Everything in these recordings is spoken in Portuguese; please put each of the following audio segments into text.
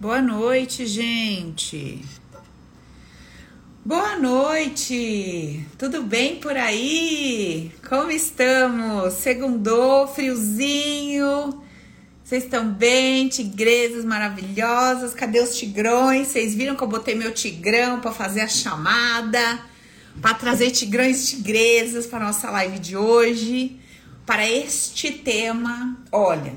Boa noite, gente. Boa noite. Tudo bem por aí? Como estamos? Segundou, friozinho. Vocês estão bem? Tigresas maravilhosas. Cadê os tigrões? Vocês viram que eu botei meu tigrão para fazer a chamada, para trazer tigrões e tigresas para nossa live de hoje, para este tema. Olha,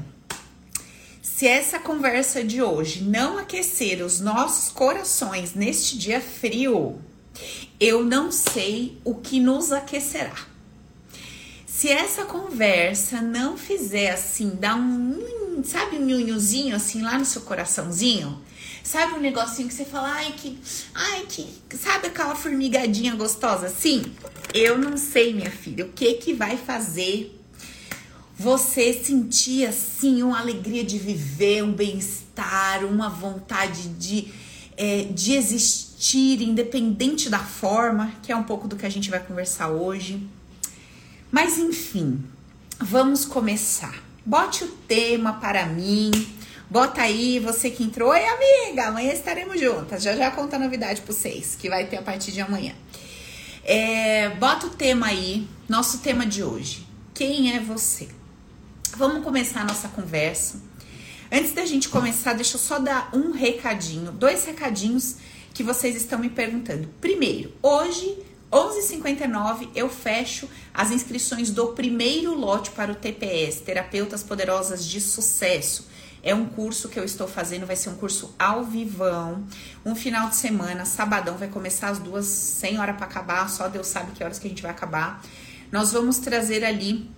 se essa conversa de hoje não aquecer os nossos corações neste dia frio, eu não sei o que nos aquecerá. Se essa conversa não fizer assim, dar um, sabe, um nhunhuzinho assim lá no seu coraçãozinho, sabe um negocinho que você fala, ai que, ai que, sabe aquela formigadinha gostosa assim? Eu não sei, minha filha, o que que vai fazer você sentir assim uma alegria de viver, um bem-estar, uma vontade de, é, de existir, independente da forma, que é um pouco do que a gente vai conversar hoje. Mas enfim, vamos começar. Bote o tema para mim. Bota aí, você que entrou. Oi, amiga, amanhã estaremos juntas. Já já conta a novidade para vocês, que vai ter a partir de amanhã. É, bota o tema aí, nosso tema de hoje. Quem é você? Vamos começar a nossa conversa. Antes da gente começar, deixa eu só dar um recadinho, dois recadinhos que vocês estão me perguntando. Primeiro, hoje, 11h59, eu fecho as inscrições do primeiro lote para o TPS, Terapeutas Poderosas de Sucesso. É um curso que eu estou fazendo, vai ser um curso ao vivão, um final de semana, sabadão, vai começar às duas, sem hora para acabar, só Deus sabe que horas que a gente vai acabar. Nós vamos trazer ali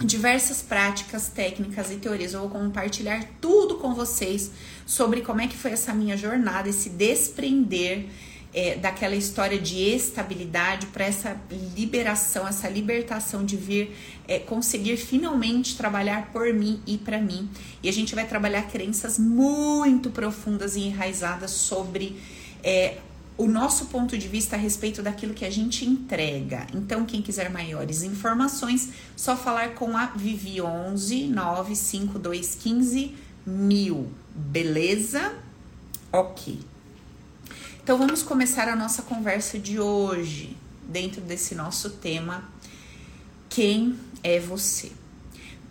diversas práticas, técnicas e teorias. Eu vou compartilhar tudo com vocês sobre como é que foi essa minha jornada, esse desprender é, daquela história de estabilidade para essa liberação, essa libertação de vir é, conseguir finalmente trabalhar por mim e para mim. E a gente vai trabalhar crenças muito profundas e enraizadas sobre é, o nosso ponto de vista a respeito daquilo que a gente entrega. Então, quem quiser maiores informações, só falar com a Vivi 11 95215 mil. Beleza? Ok. Então, vamos começar a nossa conversa de hoje, dentro desse nosso tema: Quem é você?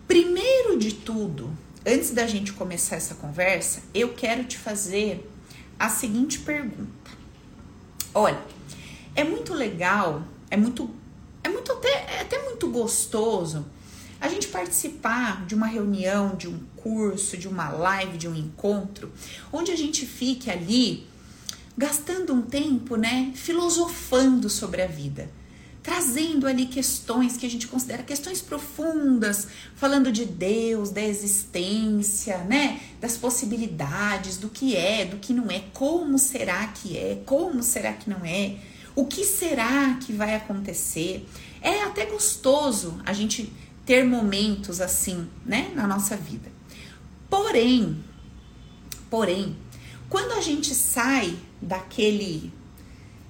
Primeiro de tudo, antes da gente começar essa conversa, eu quero te fazer a seguinte pergunta Olha, é muito legal, é muito, é muito até, é até muito gostoso a gente participar de uma reunião, de um curso, de uma live, de um encontro, onde a gente fique ali gastando um tempo, né, filosofando sobre a vida trazendo ali questões que a gente considera questões profundas, falando de Deus, da existência, né? Das possibilidades, do que é, do que não é, como será que é, como será que não é, o que será que vai acontecer. É até gostoso a gente ter momentos assim, né, na nossa vida. Porém, porém, quando a gente sai daquele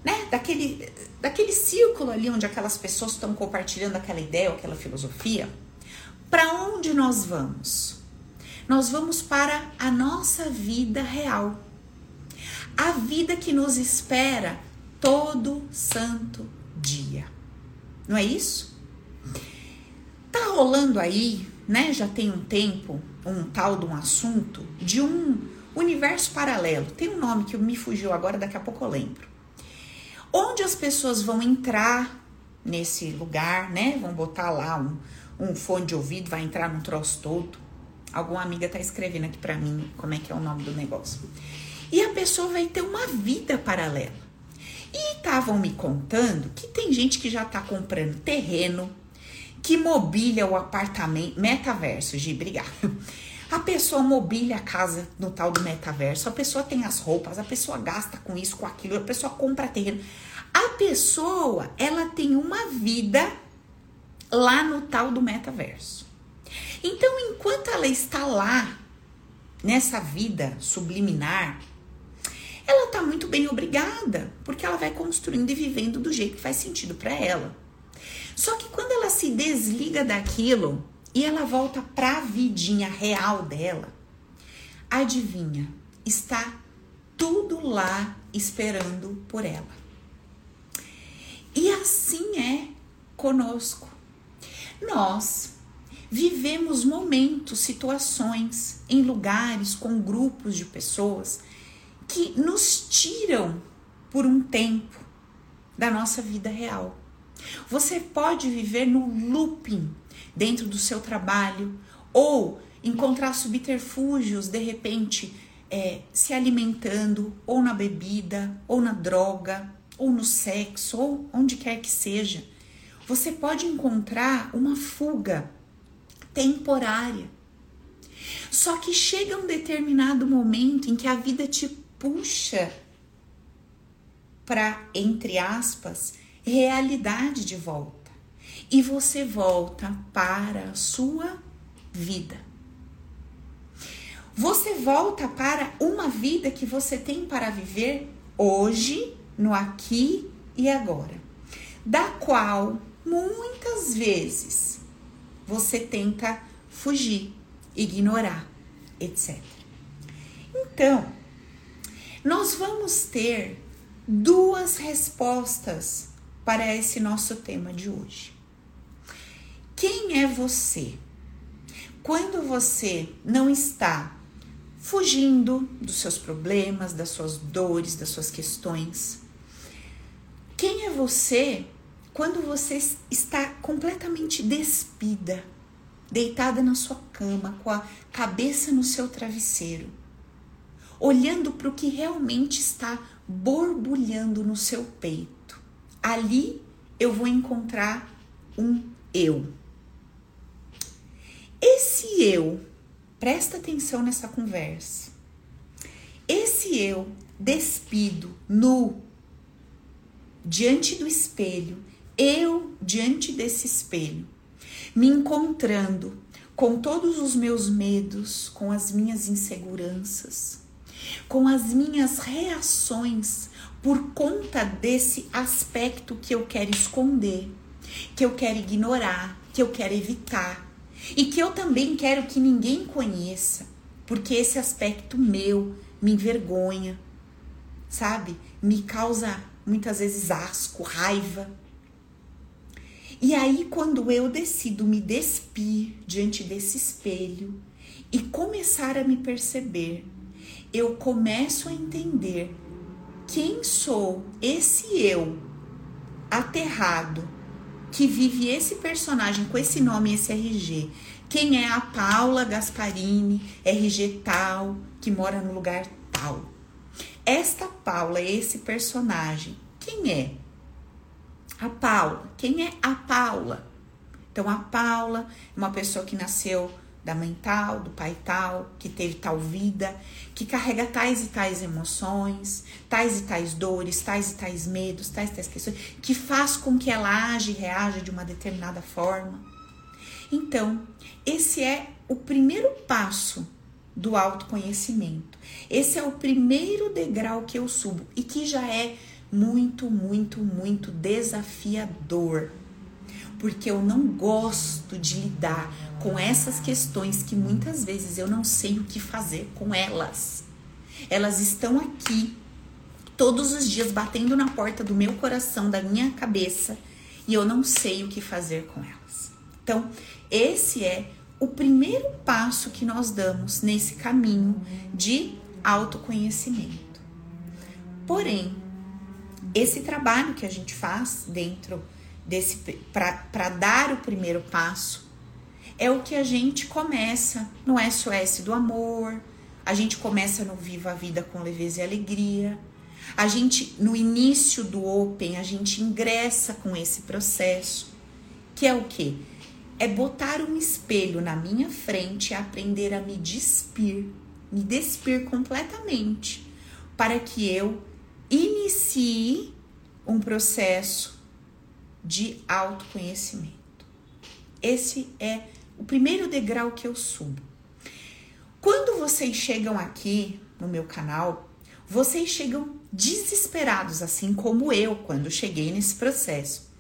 né, daquele, daquele círculo ali onde aquelas pessoas estão compartilhando aquela ideia aquela filosofia, para onde nós vamos? Nós vamos para a nossa vida real. A vida que nos espera todo santo dia. Não é isso? Tá rolando aí, né? Já tem um tempo, um tal de um assunto de um universo paralelo. Tem um nome que me fugiu agora, daqui a pouco eu lembro onde as pessoas vão entrar nesse lugar, né? Vão botar lá um, um fone de ouvido, vai entrar num troço todo. Alguma amiga tá escrevendo aqui para mim como é que é o nome do negócio. E a pessoa vai ter uma vida paralela. E estavam me contando que tem gente que já tá comprando terreno, que mobília o apartamento, metaverso, de brigar. A pessoa mobília a casa no tal do metaverso, a pessoa tem as roupas, a pessoa gasta com isso, com aquilo, a pessoa compra terreno. A pessoa, ela tem uma vida lá no tal do metaverso. Então, enquanto ela está lá, nessa vida subliminar, ela está muito bem obrigada, porque ela vai construindo e vivendo do jeito que faz sentido para ela. Só que quando ela se desliga daquilo e ela volta para a vidinha real dela, adivinha, está tudo lá esperando por ela. E assim é conosco. Nós vivemos momentos, situações em lugares com grupos de pessoas que nos tiram por um tempo da nossa vida real. Você pode viver no looping dentro do seu trabalho ou encontrar subterfúgios de repente é, se alimentando ou na bebida ou na droga ou no sexo ou onde quer que seja. Você pode encontrar uma fuga temporária. Só que chega um determinado momento em que a vida te puxa para, entre aspas, realidade de volta. E você volta para a sua vida. Você volta para uma vida que você tem para viver hoje, no aqui e agora, da qual muitas vezes você tenta fugir, ignorar, etc. Então, nós vamos ter duas respostas para esse nosso tema de hoje. Quem é você? Quando você não está fugindo dos seus problemas, das suas dores, das suas questões. Quem é você quando você está completamente despida, deitada na sua cama, com a cabeça no seu travesseiro, olhando para o que realmente está borbulhando no seu peito? ali eu vou encontrar um eu. Esse eu, presta atenção nessa conversa. Esse eu despido, nu, diante do espelho, eu diante desse espelho, me encontrando com todos os meus medos, com as minhas inseguranças, com as minhas reações por conta desse aspecto que eu quero esconder, que eu quero ignorar, que eu quero evitar e que eu também quero que ninguém conheça, porque esse aspecto meu me envergonha, sabe? Me causa muitas vezes asco, raiva. E aí, quando eu decido me despir diante desse espelho e começar a me perceber, eu começo a entender quem sou esse eu aterrado que vive esse personagem com esse nome, esse RG. Quem é a Paula Gasparini, RG tal, que mora no lugar tal. Esta Paula, esse personagem, quem é? A Paula. Quem é a Paula? Então, a Paula é uma pessoa que nasceu da mãe tal, do pai tal, que teve tal vida, que carrega tais e tais emoções, tais e tais dores, tais e tais medos, tais e tais questões, que faz com que ela age e reaja de uma determinada forma. Então, esse é o primeiro passo do autoconhecimento. Esse é o primeiro degrau que eu subo e que já é muito, muito, muito desafiador porque eu não gosto de lidar com essas questões que muitas vezes eu não sei o que fazer com elas. Elas estão aqui todos os dias batendo na porta do meu coração, da minha cabeça, e eu não sei o que fazer com elas. Então, esse é o primeiro passo que nós damos nesse caminho de autoconhecimento. Porém, esse trabalho que a gente faz dentro desse para dar o primeiro passo é o que a gente começa no SOS do amor, a gente começa no Viva a Vida com leveza e alegria. A gente no início do Open, a gente ingressa com esse processo, que é o que? É botar um espelho na minha frente e aprender a me despir, me despir completamente, para que eu inicie um processo de autoconhecimento. Esse é o primeiro degrau que eu subo. Quando vocês chegam aqui no meu canal, vocês chegam desesperados, assim como eu quando cheguei nesse processo.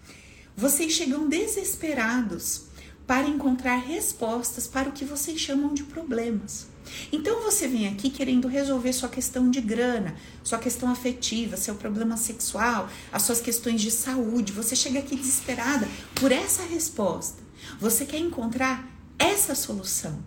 Vocês chegam desesperados para encontrar respostas para o que vocês chamam de problemas. Então você vem aqui querendo resolver sua questão de grana, sua questão afetiva, seu problema sexual, as suas questões de saúde. Você chega aqui desesperada por essa resposta. Você quer encontrar essa solução.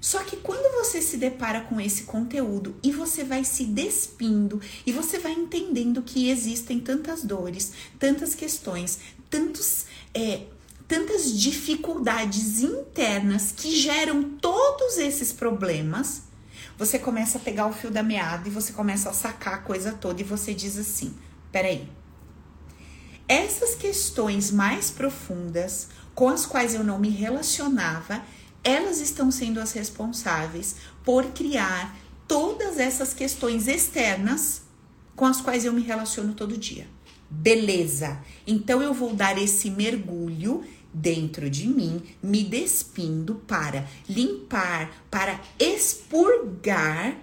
Só que quando você se depara com esse conteúdo e você vai se despindo e você vai entendendo que existem tantas dores, tantas questões, tantos é, tantas dificuldades internas que geram todos esses problemas, você começa a pegar o fio da meada e você começa a sacar a coisa toda e você diz assim: peraí. Essas questões mais profundas com as quais eu não me relacionava, elas estão sendo as responsáveis por criar todas essas questões externas com as quais eu me relaciono todo dia. Beleza. Então eu vou dar esse mergulho dentro de mim, me despindo para limpar, para expurgar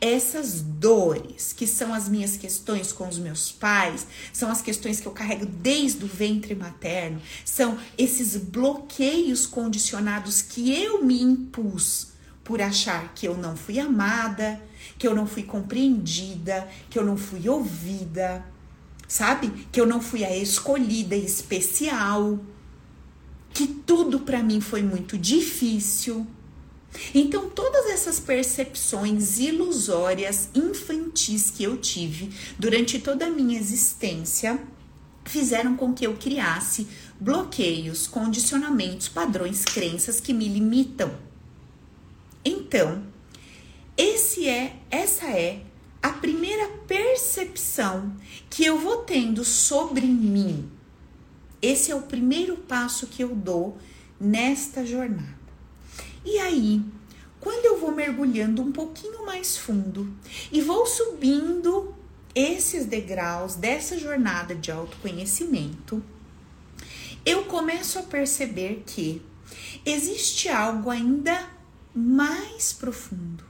essas dores, que são as minhas questões com os meus pais, são as questões que eu carrego desde o ventre materno, são esses bloqueios condicionados que eu me impus por achar que eu não fui amada, que eu não fui compreendida, que eu não fui ouvida, sabe? Que eu não fui a escolhida especial que tudo para mim foi muito difícil. Então, todas essas percepções ilusórias, infantis que eu tive durante toda a minha existência fizeram com que eu criasse bloqueios, condicionamentos, padrões, crenças que me limitam. Então, esse é, essa é a primeira percepção que eu vou tendo sobre mim esse é o primeiro passo que eu dou nesta jornada. E aí, quando eu vou mergulhando um pouquinho mais fundo e vou subindo esses degraus dessa jornada de autoconhecimento, eu começo a perceber que existe algo ainda mais profundo.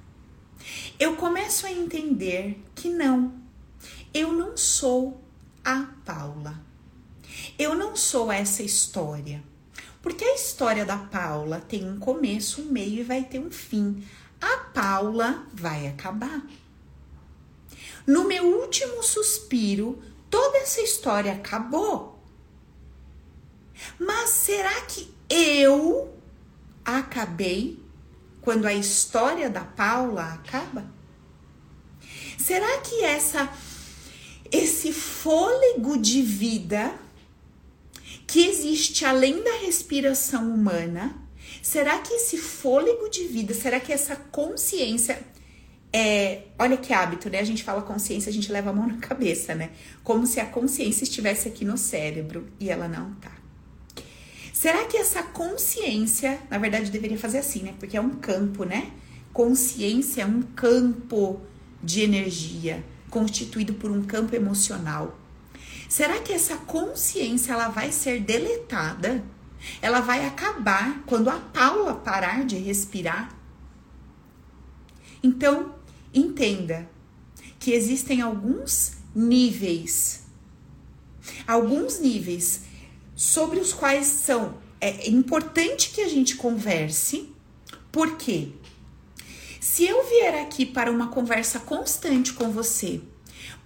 Eu começo a entender que não, eu não sou a Paula. Eu não sou essa história. Porque a história da Paula tem um começo, um meio e vai ter um fim. A Paula vai acabar. No meu último suspiro, toda essa história acabou. Mas será que eu acabei quando a história da Paula acaba? Será que essa esse fôlego de vida que existe além da respiração humana? Será que esse fôlego de vida, será que essa consciência é, olha que hábito, né? A gente fala consciência, a gente leva a mão na cabeça, né? Como se a consciência estivesse aqui no cérebro e ela não tá. Será que essa consciência, na verdade, deveria fazer assim, né? Porque é um campo, né? Consciência é um campo de energia constituído por um campo emocional. Será que essa consciência ela vai ser deletada? Ela vai acabar quando a Paula parar de respirar? Então, entenda que existem alguns níveis, alguns níveis sobre os quais são é importante que a gente converse, porque se eu vier aqui para uma conversa constante com você,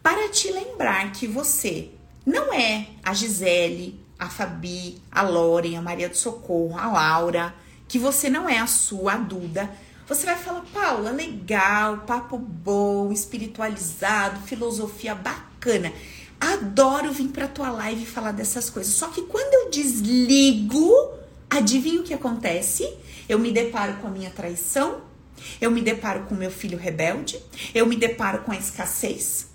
para te lembrar que você não é a Gisele, a Fabi, a Loren, a Maria do Socorro, a Laura, que você não é a sua, a Duda. Você vai falar, Paula, legal, papo bom, espiritualizado, filosofia bacana. Adoro vir pra tua live falar dessas coisas. Só que quando eu desligo, adivinha o que acontece? Eu me deparo com a minha traição, eu me deparo com meu filho rebelde, eu me deparo com a escassez,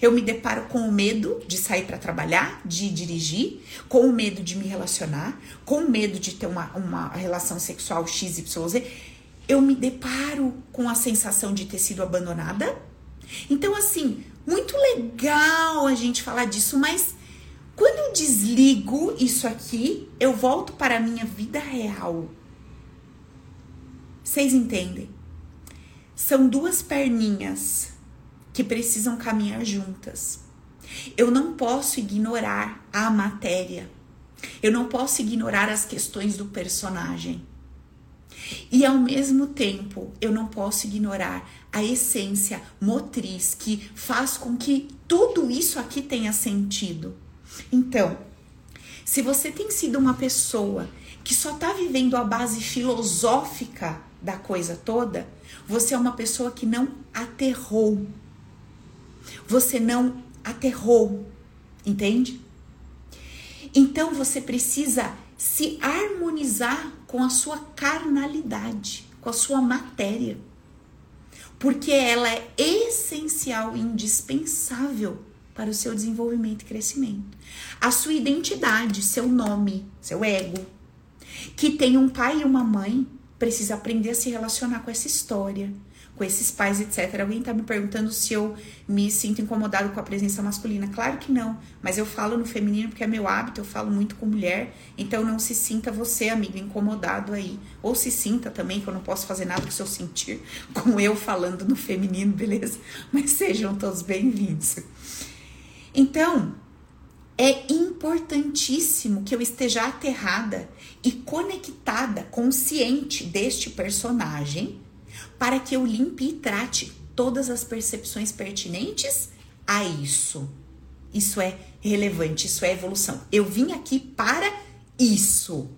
eu me deparo com o medo de sair para trabalhar, de dirigir, com o medo de me relacionar, com o medo de ter uma, uma relação sexual XYZ. Eu me deparo com a sensação de ter sido abandonada. Então, assim, muito legal a gente falar disso, mas quando eu desligo isso aqui, eu volto para a minha vida real. Vocês entendem? São duas perninhas que precisam caminhar juntas. Eu não posso ignorar a matéria. Eu não posso ignorar as questões do personagem. E ao mesmo tempo, eu não posso ignorar a essência motriz que faz com que tudo isso aqui tenha sentido. Então, se você tem sido uma pessoa que só está vivendo a base filosófica da coisa toda, você é uma pessoa que não aterrou. Você não aterrou, entende? Então você precisa se harmonizar com a sua carnalidade, com a sua matéria. Porque ela é essencial e indispensável para o seu desenvolvimento e crescimento. A sua identidade, seu nome, seu ego, que tem um pai e uma mãe, precisa aprender a se relacionar com essa história, com esses pais, etc. Alguém tá me perguntando se eu me sinto incomodado com a presença masculina. Claro que não, mas eu falo no feminino porque é meu hábito, eu falo muito com mulher, então não se sinta você, amigo, incomodado aí. Ou se sinta também, que eu não posso fazer nada com o seu sentir, com eu falando no feminino, beleza? Mas sejam todos bem-vindos. Então, é importantíssimo que eu esteja aterrada e conectada, consciente deste personagem para que eu limpe e trate todas as percepções pertinentes a isso. Isso é relevante, isso é evolução. Eu vim aqui para isso,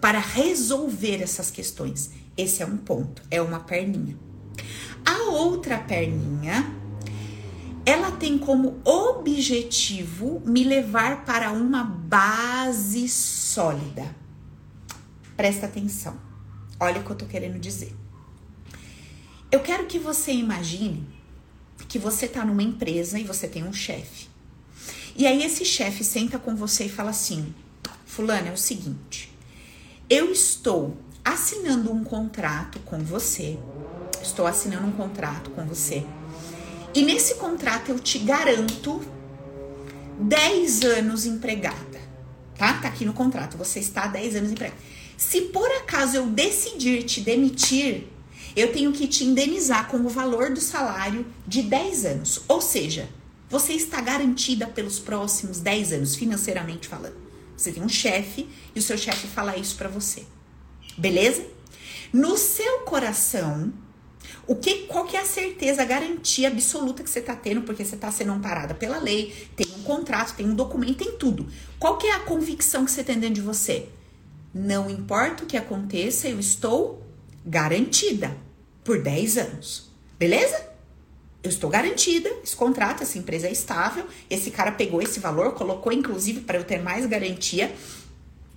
para resolver essas questões. Esse é um ponto, é uma perninha. A outra perninha, ela tem como objetivo me levar para uma base sólida. Presta atenção. Olha o que eu tô querendo dizer. Eu quero que você imagine que você está numa empresa e você tem um chefe. E aí esse chefe senta com você e fala assim: "Fulano, é o seguinte, eu estou assinando um contrato com você. Estou assinando um contrato com você. E nesse contrato eu te garanto 10 anos empregada. Tá? Tá aqui no contrato, você está 10 anos empregada. Se por acaso eu decidir te demitir, eu tenho que te indenizar com o valor do salário de 10 anos. Ou seja, você está garantida pelos próximos 10 anos, financeiramente falando. Você tem um chefe e o seu chefe fala isso para você. Beleza? No seu coração, o que, qual que é a certeza, a garantia absoluta que você está tendo, porque você está sendo amparada pela lei, tem um contrato, tem um documento, tem tudo. Qual que é a convicção que você tem dentro de você? Não importa o que aconteça, eu estou garantida por 10 anos. Beleza? Eu estou garantida, esse contrato, essa empresa é estável. Esse cara pegou esse valor, colocou inclusive para eu ter mais garantia.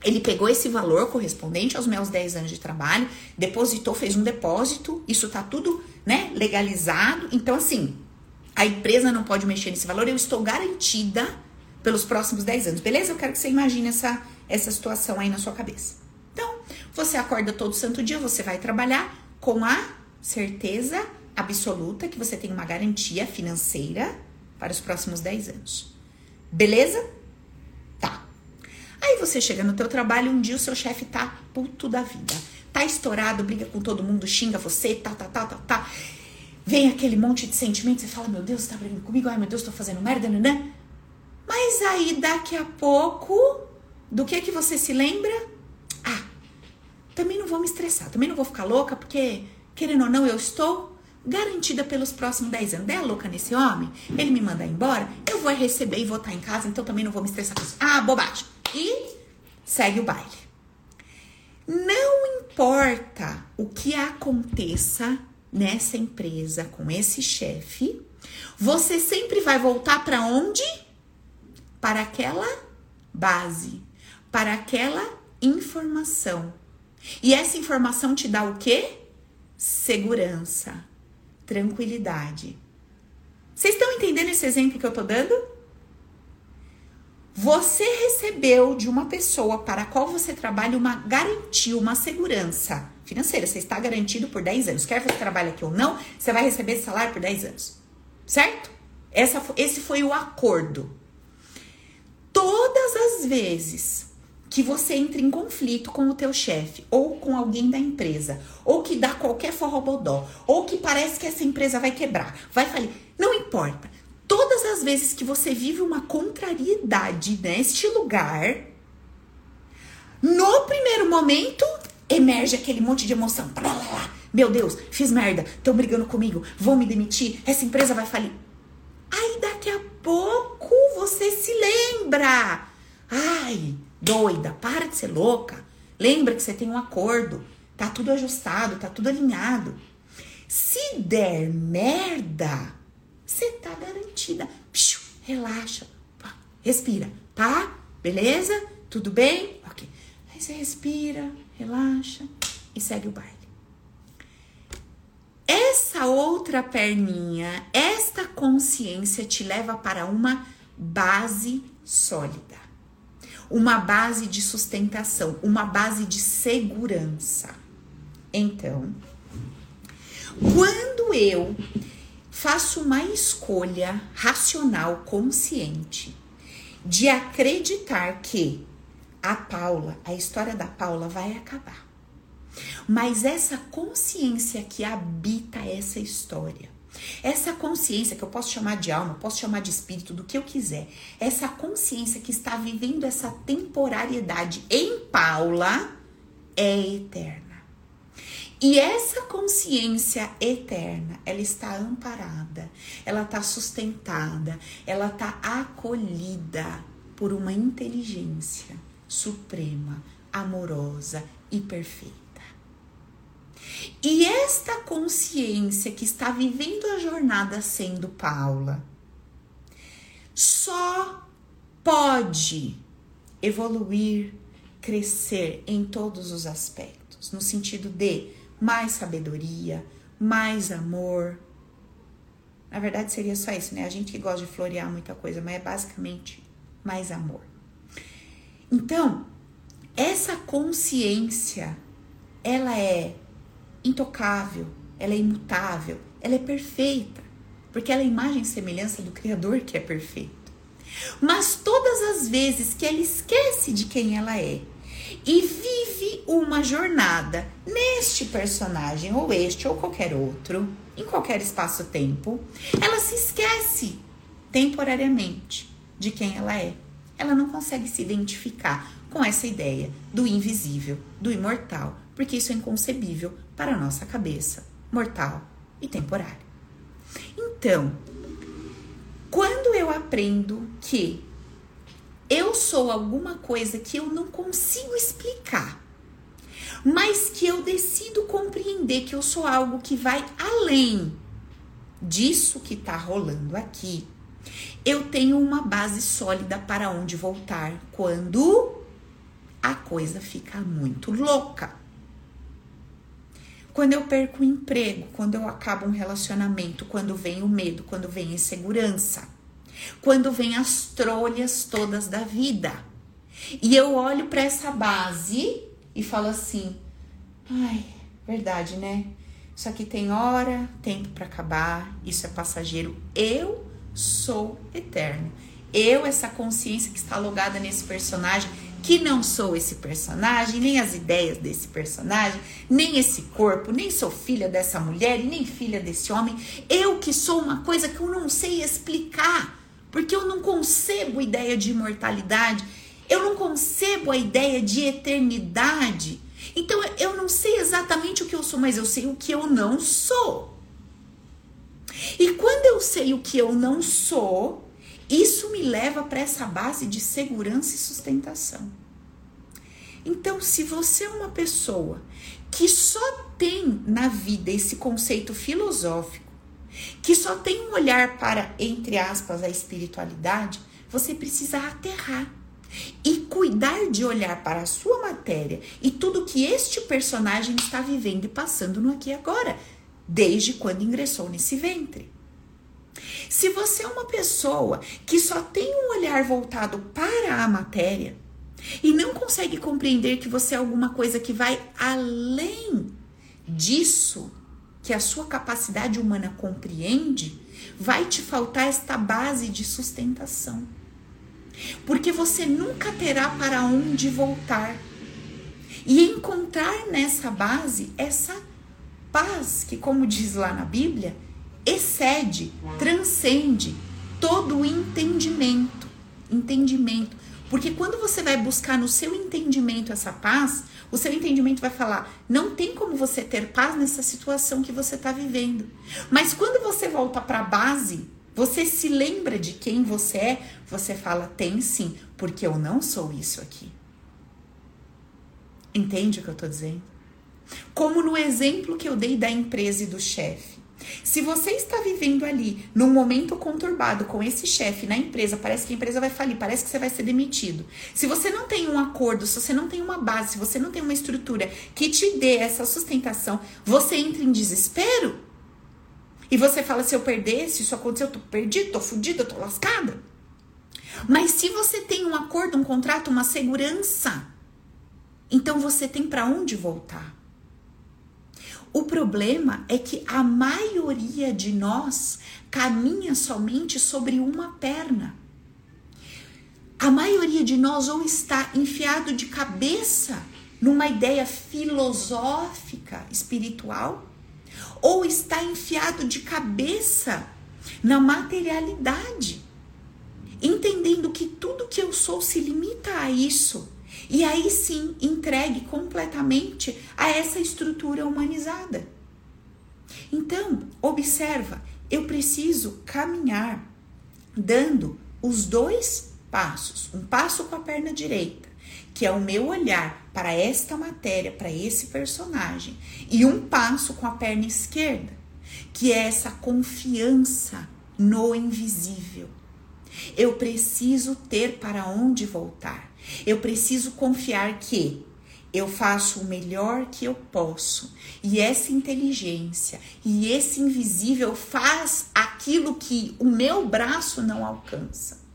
Ele pegou esse valor correspondente aos meus 10 anos de trabalho, depositou, fez um depósito, isso tá tudo, né, legalizado. Então assim, a empresa não pode mexer nesse valor, eu estou garantida pelos próximos 10 anos. Beleza? Eu quero que você imagine essa essa situação aí na sua cabeça. Então, você acorda todo santo dia, você vai trabalhar com a certeza absoluta que você tem uma garantia financeira para os próximos 10 anos. Beleza? Tá. Aí você chega no teu trabalho, um dia o seu chefe tá puto da vida. Tá estourado, briga com todo mundo, xinga você, tá, tá, tá, tá, tá. Vem aquele monte de sentimentos, você fala, meu Deus, você tá brigando comigo? Ai, meu Deus, tô fazendo merda, né? Mas aí, daqui a pouco, do que que você se lembra? Ah, também não vou me estressar, também não vou ficar louca, porque querendo ou não, eu estou garantida pelos próximos 10 anos. Der a louca nesse homem, ele me manda embora, eu vou receber e vou estar em casa, então também não vou me estressar com isso. Ah, bobagem. E segue o baile. Não importa o que aconteça nessa empresa com esse chefe, você sempre vai voltar para onde? Para aquela base, para aquela informação. E essa informação te dá o quê? Segurança, tranquilidade. Vocês estão entendendo esse exemplo que eu tô dando? Você recebeu de uma pessoa para a qual você trabalha uma garantia, uma segurança financeira. Você está garantido por 10 anos. Quer você trabalhe aqui ou não, você vai receber esse salário por 10 anos. Certo? Essa, esse foi o acordo. Todas as vezes que você entre em conflito com o teu chefe ou com alguém da empresa, ou que dá qualquer forrobodó, ou que parece que essa empresa vai quebrar, vai falir, não importa. Todas as vezes que você vive uma contrariedade neste lugar, No primeiro momento, emerge aquele monte de emoção. Meu Deus, fiz merda, estão brigando comigo, vão me demitir, essa empresa vai falir. Aí daqui a pouco você se lembra. Ai, doida, para de ser louca. Lembra que você tem um acordo, tá tudo ajustado, tá tudo alinhado. Se der merda, você tá garantida. Relaxa, respira, tá? Beleza? Tudo bem? Ok. Aí você respira, relaxa e segue o baile. Essa outra perninha, esta consciência te leva para uma base sólida, uma base de sustentação, uma base de segurança. Então, quando eu faço uma escolha racional, consciente, de acreditar que a Paula, a história da Paula vai acabar. Mas essa consciência que habita essa história, essa consciência que eu posso chamar de alma, posso chamar de espírito, do que eu quiser, essa consciência que está vivendo essa temporariedade em Paula é eterna. E essa consciência eterna, ela está amparada, ela está sustentada, ela está acolhida por uma inteligência suprema, amorosa e perfeita. E esta consciência que está vivendo a jornada sendo Paula só pode evoluir, crescer em todos os aspectos, no sentido de mais sabedoria, mais amor. Na verdade, seria só isso, né? A gente que gosta de florear muita coisa, mas é basicamente mais amor. Então, essa consciência, ela é intocável, ela é imutável, ela é perfeita, porque ela é imagem e semelhança do Criador que é perfeito. Mas todas as vezes que ela esquece de quem ela é e vive uma jornada neste personagem, ou este, ou qualquer outro, em qualquer espaço-tempo, ela se esquece temporariamente de quem ela é. Ela não consegue se identificar com essa ideia do invisível, do imortal, porque isso é inconcebível para a nossa cabeça, mortal e temporária. Então, quando eu aprendo que eu sou alguma coisa que eu não consigo explicar, mas que eu decido compreender que eu sou algo que vai além disso que está rolando aqui, eu tenho uma base sólida para onde voltar quando a coisa fica muito louca. Quando eu perco o emprego, quando eu acabo um relacionamento, quando vem o medo, quando vem a insegurança quando vem as trolhas todas da vida. E eu olho para essa base e falo assim: ai, verdade, né? Isso aqui tem hora, tempo para acabar, isso é passageiro. Eu sou eterno. Eu, essa consciência que está logada nesse personagem, que não sou esse personagem, nem as ideias desse personagem, nem esse corpo, nem sou filha dessa mulher e nem filha desse homem. Eu que sou uma coisa que eu não sei explicar porque eu não concebo ideia de imortalidade, eu não concebo a ideia de eternidade. Então eu não sei exatamente o que eu sou, mas eu sei o que eu não sou. E quando eu sei o que eu não sou, isso me leva para essa base de segurança e sustentação. Então, se você é uma pessoa que só tem na vida esse conceito filosófico, que só tem um olhar para, entre aspas, a espiritualidade, você precisa aterrar e cuidar de olhar para a sua matéria e tudo que este personagem está vivendo e passando no aqui e agora, desde quando ingressou nesse ventre. Se você é uma pessoa que só tem um olhar voltado para a matéria e não consegue compreender que você é alguma coisa que vai além disso, que a sua capacidade humana compreende, vai te faltar esta base de sustentação. Porque você nunca terá para onde voltar. E encontrar nessa base essa paz que, como diz lá na Bíblia, excede, transcende todo o entendimento. Entendimento. Porque quando você vai buscar no seu entendimento essa paz, o seu entendimento vai falar: não tem como você ter paz nessa situação que você está vivendo. Mas quando você volta para a base, você se lembra de quem você é, você fala: tem sim, porque eu não sou isso aqui. Entende o que eu estou dizendo? Como no exemplo que eu dei da empresa e do chefe. Se você está vivendo ali num momento conturbado com esse chefe na empresa, parece que a empresa vai falir, parece que você vai ser demitido. Se você não tem um acordo, se você não tem uma base, se você não tem uma estrutura que te dê essa sustentação, você entra em desespero. E você fala: se eu perder, se isso acontecer, eu tô perdido, tô fudido, eu tô lascada. Mas se você tem um acordo, um contrato, uma segurança, então você tem para onde voltar. O problema é que a maioria de nós caminha somente sobre uma perna. A maioria de nós ou está enfiado de cabeça numa ideia filosófica, espiritual, ou está enfiado de cabeça na materialidade, entendendo que tudo que eu sou se limita a isso e aí sim entregue completamente a essa estrutura humanizada. Então, observa, eu preciso caminhar dando os dois passos, um passo com a perna direita, que é o meu olhar para esta matéria, para esse personagem, e um passo com a perna esquerda, que é essa confiança no invisível. Eu preciso ter para onde voltar. Eu preciso confiar que eu faço o melhor que eu posso. E essa inteligência e esse invisível faz aquilo que o meu braço não alcança.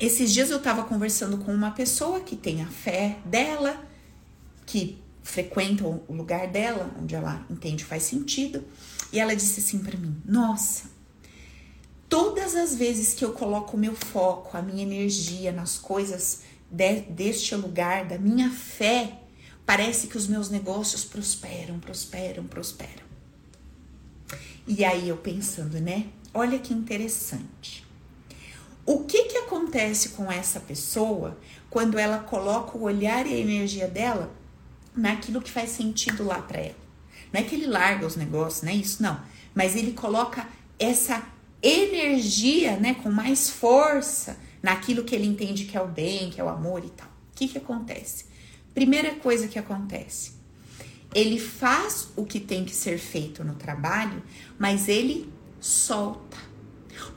Esses dias eu estava conversando com uma pessoa que tem a fé dela, que frequenta o lugar dela, onde ela entende faz sentido, e ela disse assim para mim: Nossa, todas as vezes que eu coloco o meu foco, a minha energia nas coisas de, deste lugar, da minha fé, parece que os meus negócios prosperam, prosperam, prosperam. E aí eu pensando, né? Olha que interessante. O que que acontece com essa pessoa quando ela coloca o olhar e a energia dela naquilo que faz sentido lá para ela? Não é que ele larga os negócios, não é isso, não. Mas ele coloca essa energia, né, com mais força naquilo que ele entende que é o bem, que é o amor e tal. O que que acontece? Primeira coisa que acontece, ele faz o que tem que ser feito no trabalho, mas ele solta.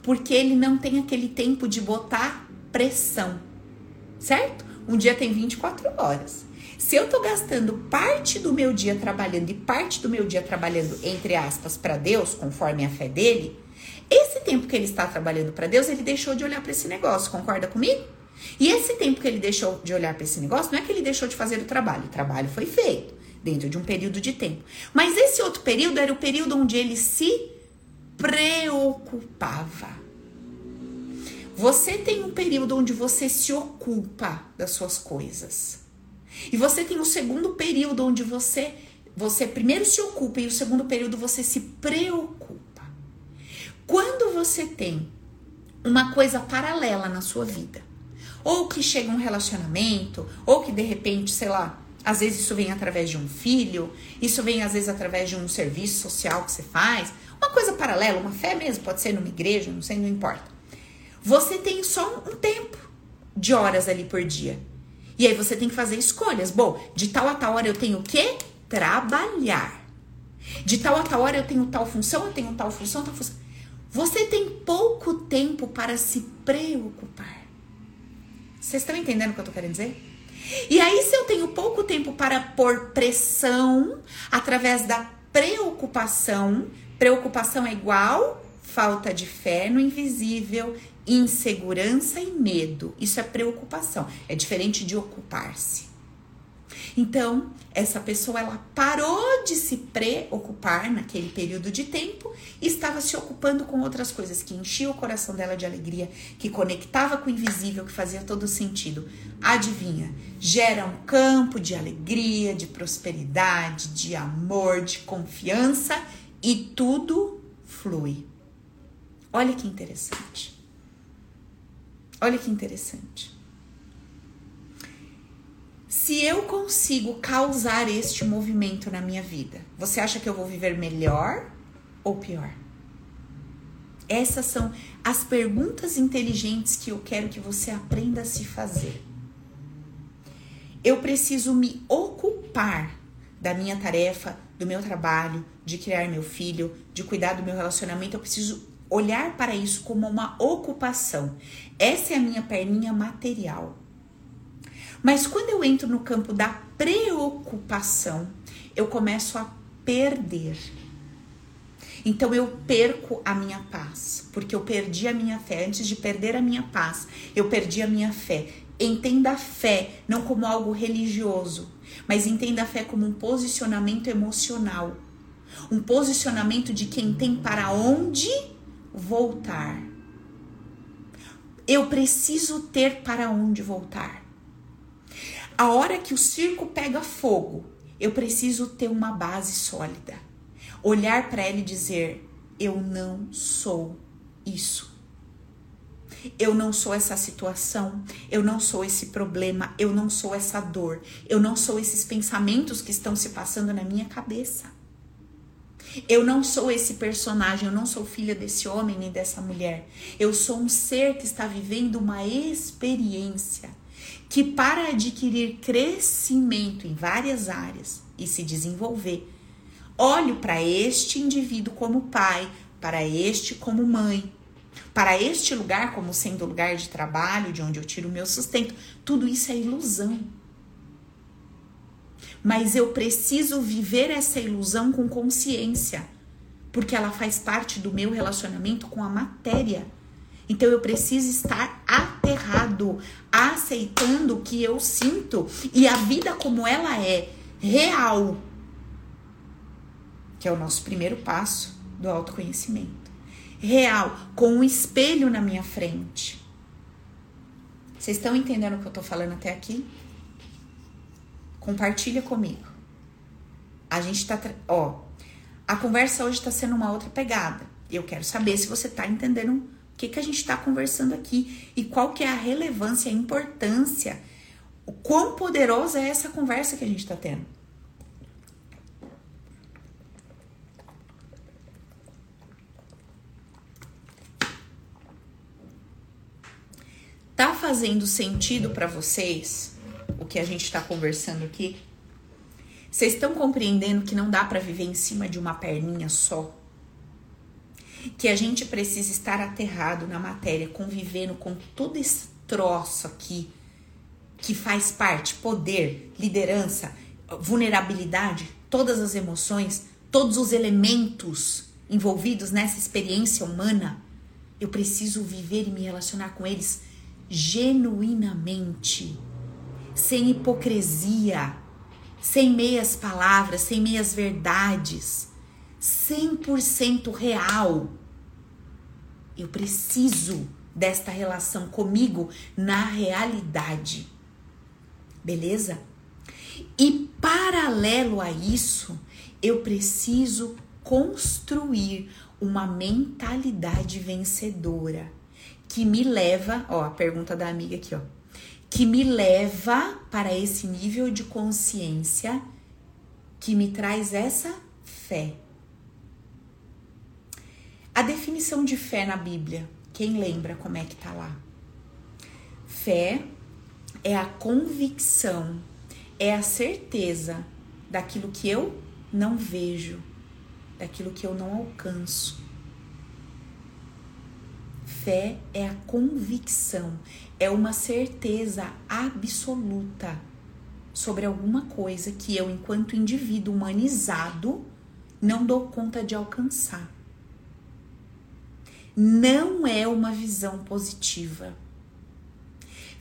Porque ele não tem aquele tempo de botar pressão. Certo? Um dia tem 24 horas. Se eu tô gastando parte do meu dia trabalhando e parte do meu dia trabalhando, entre aspas, para Deus, conforme a fé dele, esse tempo que ele está trabalhando para Deus, ele deixou de olhar para esse negócio, concorda comigo? E esse tempo que ele deixou de olhar para esse negócio, não é que ele deixou de fazer o trabalho, o trabalho foi feito dentro de um período de tempo. Mas esse outro período era o período onde ele se preocupava. Você tem um período onde você se ocupa das suas coisas. E você tem o segundo período onde você você primeiro se ocupa e o segundo período você se preocupa. Quando você tem uma coisa paralela na sua vida, ou que chega um relacionamento, ou que de repente, sei lá, às vezes isso vem através de um filho, isso vem às vezes através de um serviço social que você faz, uma coisa paralela, uma fé mesmo, pode ser numa igreja, não sei, não importa. Você tem só um tempo de horas ali por dia. E aí você tem que fazer escolhas. Bom, de tal a tal hora eu tenho o quê? Trabalhar. De tal a tal hora eu tenho tal função, eu tenho tal função, tal função. Você tem pouco tempo para se preocupar. Vocês estão entendendo o que eu tô querendo dizer? E aí, se eu tenho pouco tempo para pôr pressão através da preocupação, preocupação é igual falta de fé no invisível, insegurança e medo. Isso é preocupação. É diferente de ocupar-se. Então, essa pessoa ela parou de se preocupar naquele período de tempo e estava se ocupando com outras coisas que enchiam o coração dela de alegria, que conectava com o invisível, que fazia todo sentido. Adivinha? Gera um campo de alegria, de prosperidade, de amor, de confiança e tudo flui. Olha que interessante. Olha que interessante. Se eu consigo causar este movimento na minha vida, você acha que eu vou viver melhor ou pior? Essas são as perguntas inteligentes que eu quero que você aprenda a se fazer. Eu preciso me ocupar da minha tarefa, do meu trabalho, de criar meu filho, de cuidar do meu relacionamento. Eu preciso olhar para isso como uma ocupação. Essa é a minha perninha material. Mas quando eu entro no campo da preocupação, eu começo a perder. Então eu perco a minha paz, porque eu perdi a minha fé. Antes de perder a minha paz, eu perdi a minha fé. Entenda a fé não como algo religioso, mas entenda a fé como um posicionamento emocional. Um posicionamento de quem tem para onde voltar. Eu preciso ter para onde voltar. A hora que o circo pega fogo, eu preciso ter uma base sólida olhar para ela e dizer: Eu não sou isso. Eu não sou essa situação, eu não sou esse problema, eu não sou essa dor, eu não sou esses pensamentos que estão se passando na minha cabeça. Eu não sou esse personagem, eu não sou filha desse homem nem dessa mulher. Eu sou um ser que está vivendo uma experiência que, para adquirir crescimento em várias áreas e se desenvolver, Olho para este indivíduo como pai, para este como mãe, para este lugar como sendo lugar de trabalho, de onde eu tiro o meu sustento. Tudo isso é ilusão. Mas eu preciso viver essa ilusão com consciência, porque ela faz parte do meu relacionamento com a matéria. Então eu preciso estar aterrado, aceitando o que eu sinto e a vida como ela é, real, que é o nosso primeiro passo do autoconhecimento. Real, com um espelho na minha frente. Vocês estão entendendo o que eu tô falando até aqui? Compartilha comigo. A gente tá, ó, a conversa hoje tá sendo uma outra pegada. Eu quero saber se você tá entendendo que que a gente tá conversando aqui e qual que é a relevância, a importância, o quão poderosa é essa conversa que a gente tá tendo. Tá fazendo sentido para vocês o que a gente está conversando aqui? Vocês estão compreendendo que não dá para viver em cima de uma perninha só? Que a gente precisa estar aterrado na matéria, convivendo com todo esse troço aqui que faz parte, poder, liderança, vulnerabilidade, todas as emoções, todos os elementos envolvidos nessa experiência humana. Eu preciso viver e me relacionar com eles genuinamente, sem hipocrisia, sem meias palavras, sem meias verdades, 100% real. Eu preciso desta relação comigo na realidade. Beleza? E paralelo a isso, eu preciso construir uma mentalidade vencedora que me leva, ó, a pergunta da amiga aqui, ó, que me leva para esse nível de consciência que me traz essa fé. A definição de fé na Bíblia, quem lembra como é que tá lá? Fé é a convicção, é a certeza daquilo que eu não vejo, daquilo que eu não alcanço Fé é a convicção, é uma certeza absoluta sobre alguma coisa que eu, enquanto indivíduo humanizado, não dou conta de alcançar. Não é uma visão positiva.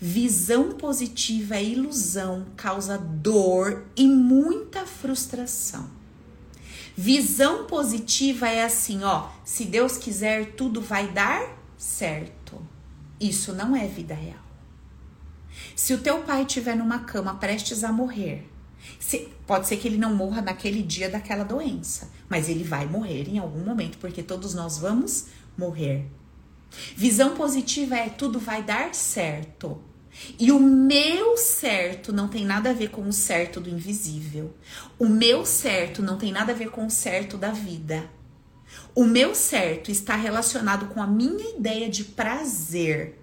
Visão positiva é ilusão, causa dor e muita frustração. Visão positiva é assim, ó, se Deus quiser, tudo vai dar certo. Isso não é vida real. Se o teu pai estiver numa cama prestes a morrer, se, pode ser que ele não morra naquele dia daquela doença, mas ele vai morrer em algum momento, porque todos nós vamos morrer. Visão positiva é tudo vai dar certo. E o meu certo não tem nada a ver com o certo do invisível. O meu certo não tem nada a ver com o certo da vida. O meu certo está relacionado com a minha ideia de prazer.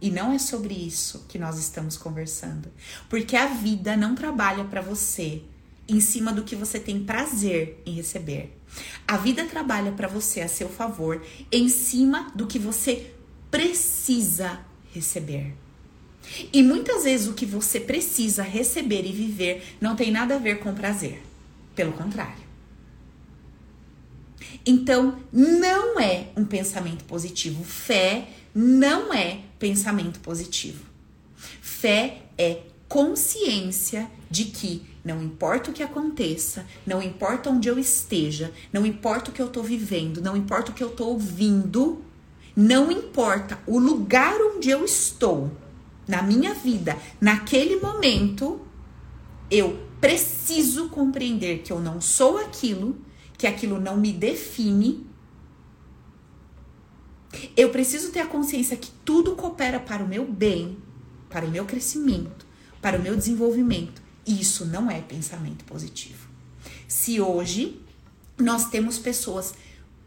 E não é sobre isso que nós estamos conversando. Porque a vida não trabalha para você em cima do que você tem prazer em receber. A vida trabalha para você a seu favor em cima do que você precisa receber. E muitas vezes o que você precisa receber e viver não tem nada a ver com prazer. Pelo contrário. Então, não é um pensamento positivo. Fé não é pensamento positivo. Fé é consciência de que não importa o que aconteça, não importa onde eu esteja, não importa o que eu tô vivendo, não importa o que eu tô ouvindo, não importa o lugar onde eu estou na minha vida, naquele momento, eu preciso compreender que eu não sou aquilo, que aquilo não me define. Eu preciso ter a consciência que tudo coopera para o meu bem, para o meu crescimento, para o meu desenvolvimento. Isso não é pensamento positivo. Se hoje nós temos pessoas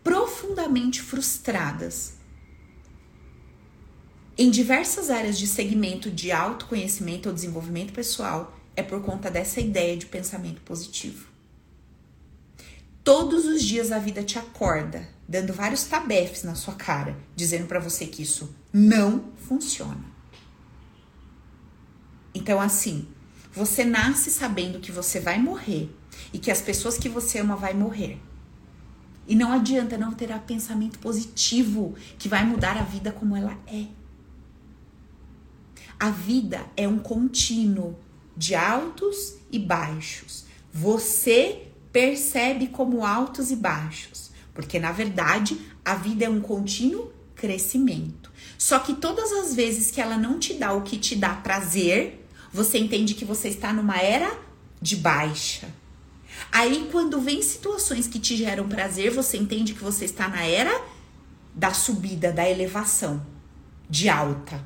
profundamente frustradas em diversas áreas de segmento de autoconhecimento ou desenvolvimento pessoal, é por conta dessa ideia de pensamento positivo. Todos os dias a vida te acorda, dando vários tabefes na sua cara, dizendo para você que isso não funciona. Então, assim, você nasce sabendo que você vai morrer e que as pessoas que você ama vai morrer. E não adianta não ter pensamento positivo que vai mudar a vida como ela é. A vida é um contínuo de altos e baixos. Você percebe como altos e baixos, porque na verdade a vida é um contínuo crescimento. Só que todas as vezes que ela não te dá o que te dá prazer, você entende que você está numa era de baixa. Aí quando vem situações que te geram prazer, você entende que você está na era da subida, da elevação, de alta.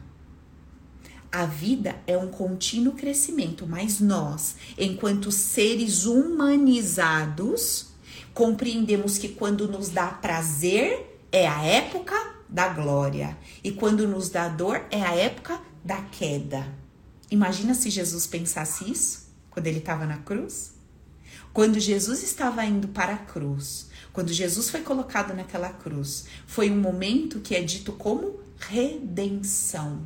A vida é um contínuo crescimento, mas nós, enquanto seres humanizados, compreendemos que quando nos dá prazer é a época da glória e quando nos dá dor é a época da queda. Imagina se Jesus pensasse isso quando ele estava na cruz? Quando Jesus estava indo para a cruz, quando Jesus foi colocado naquela cruz, foi um momento que é dito como redenção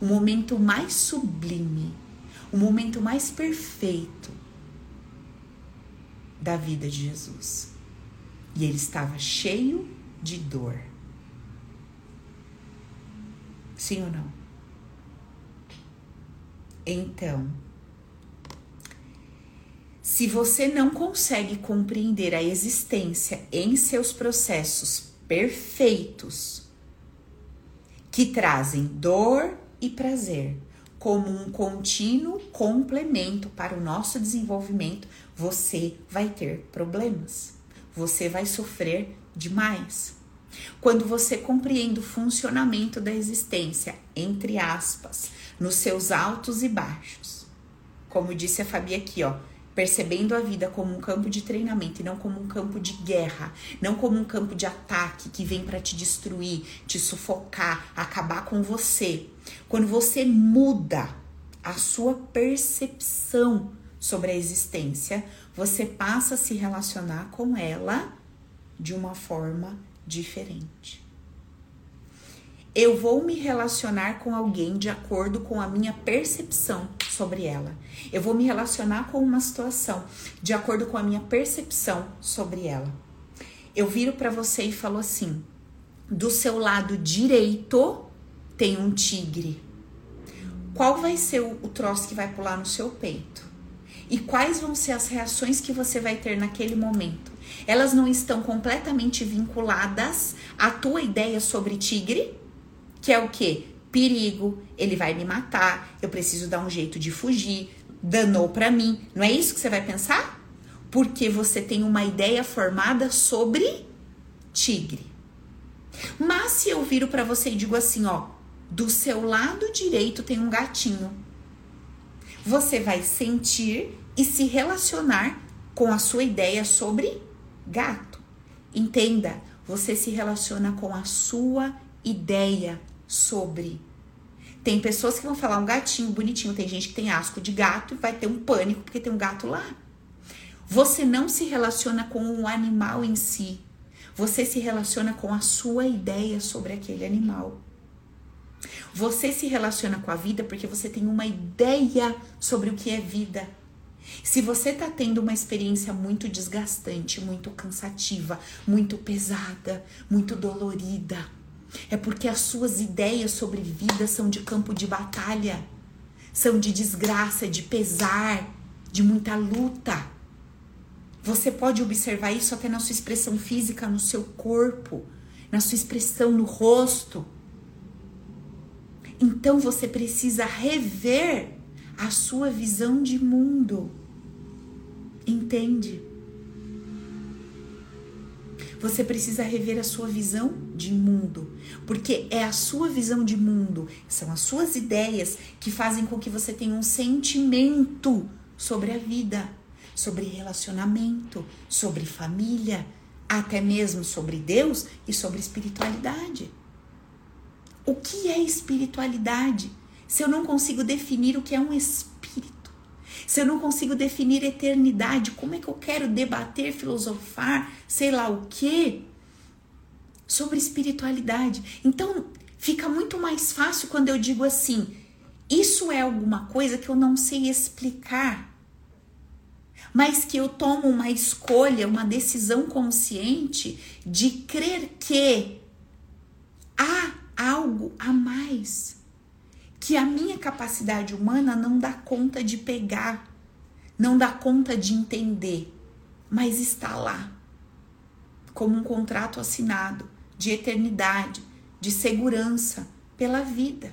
o momento mais sublime, o momento mais perfeito da vida de Jesus. E ele estava cheio de dor. Sim ou não? Então, se você não consegue compreender a existência em seus processos perfeitos, que trazem dor, e prazer como um contínuo complemento para o nosso desenvolvimento, você vai ter problemas. Você vai sofrer demais. Quando você compreende o funcionamento da existência, entre aspas, nos seus altos e baixos. Como disse a Fabi aqui, ó, percebendo a vida como um campo de treinamento e não como um campo de guerra, não como um campo de ataque que vem para te destruir, te sufocar, acabar com você. Quando você muda a sua percepção sobre a existência, você passa a se relacionar com ela de uma forma diferente. Eu vou me relacionar com alguém de acordo com a minha percepção sobre ela. Eu vou me relacionar com uma situação de acordo com a minha percepção sobre ela. Eu viro para você e falo assim: do seu lado direito tem um tigre. Qual vai ser o, troço que vai pular no seu peito? E quais vão ser as reações que você vai ter naquele momento? Elas não estão completamente vinculadas à tua ideia sobre tigre? que é o que? Perigo, ele vai me matar, eu preciso dar um jeito de fugir, danou para mim. Não é isso que você vai pensar? Porque você tem uma ideia formada sobre tigre. Mas se eu viro para você e digo assim, ó, do seu lado direito tem um gatinho. Você vai sentir e se relacionar com a sua ideia sobre gato. Entenda, você se relaciona com a sua ideia sobre. Tem pessoas que vão falar um gatinho bonitinho, tem gente que tem asco de gato e vai ter um pânico porque tem um gato lá. Você não se relaciona com o animal em si. Você se relaciona com a sua ideia sobre aquele animal. Você se relaciona com a vida porque você tem uma ideia sobre o que é vida. Se você está tendo uma experiência muito desgastante, muito cansativa, muito pesada, muito dolorida, é porque as suas ideias sobre vida são de campo de batalha, são de desgraça, de pesar, de muita luta. Você pode observar isso até na sua expressão física, no seu corpo, na sua expressão no rosto. Então você precisa rever a sua visão de mundo. Entende? Você precisa rever a sua visão de mundo, porque é a sua visão de mundo, são as suas ideias que fazem com que você tenha um sentimento sobre a vida, sobre relacionamento, sobre família, até mesmo sobre Deus e sobre espiritualidade. O que é espiritualidade? Se eu não consigo definir o que é um espírito, se eu não consigo definir eternidade, como é que eu quero debater, filosofar, sei lá o que, sobre espiritualidade? Então, fica muito mais fácil quando eu digo assim: isso é alguma coisa que eu não sei explicar, mas que eu tomo uma escolha, uma decisão consciente de crer que há algo a mais que a minha capacidade humana não dá conta de pegar, não dá conta de entender, mas está lá como um contrato assinado de eternidade, de segurança pela vida.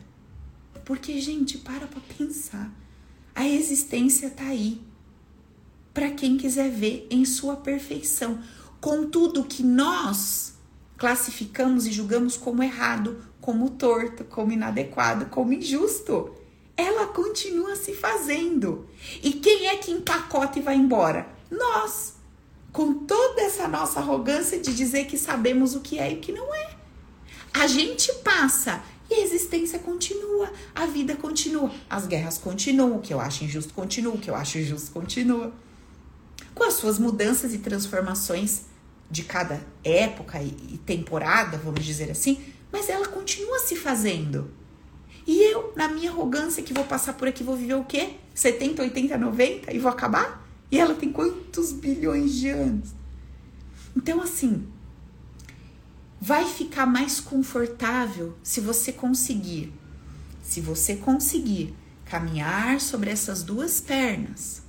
Porque, gente, para para pensar. A existência tá aí para quem quiser ver em sua perfeição, com tudo que nós classificamos e julgamos como errado, como torto, como inadequado, como injusto. Ela continua se fazendo. E quem é que empacota e vai embora? Nós. Com toda essa nossa arrogância de dizer que sabemos o que é e o que não é. A gente passa e a existência continua, a vida continua, as guerras continuam, o que eu acho injusto continua, o que eu acho justo continua. Com as suas mudanças e transformações de cada época e temporada, vamos dizer assim, mas ela continua se fazendo. E eu, na minha arrogância, que vou passar por aqui, vou viver o quê? 70, 80, 90 e vou acabar? E ela tem quantos bilhões de anos? Então, assim, vai ficar mais confortável se você conseguir. Se você conseguir caminhar sobre essas duas pernas,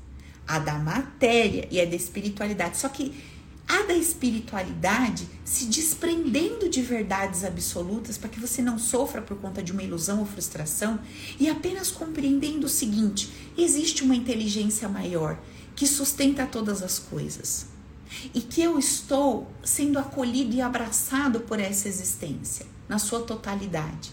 a da matéria e a da espiritualidade. Só que a da espiritualidade se desprendendo de verdades absolutas para que você não sofra por conta de uma ilusão ou frustração e apenas compreendendo o seguinte: existe uma inteligência maior que sustenta todas as coisas e que eu estou sendo acolhido e abraçado por essa existência na sua totalidade.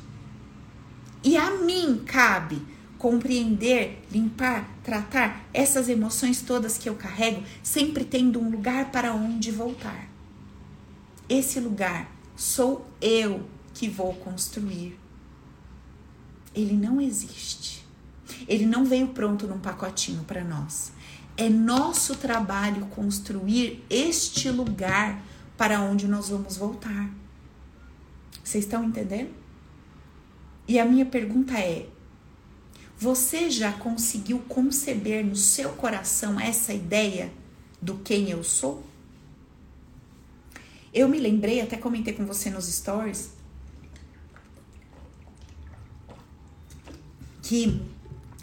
E a mim cabe compreender, limpar, tratar essas emoções todas que eu carrego, sempre tendo um lugar para onde voltar. Esse lugar sou eu que vou construir. Ele não existe. Ele não veio pronto num pacotinho para nós. É nosso trabalho construir este lugar para onde nós vamos voltar. Vocês estão entendendo? E a minha pergunta é: você já conseguiu conceber no seu coração essa ideia do quem eu sou? Eu me lembrei, até comentei com você nos stories, que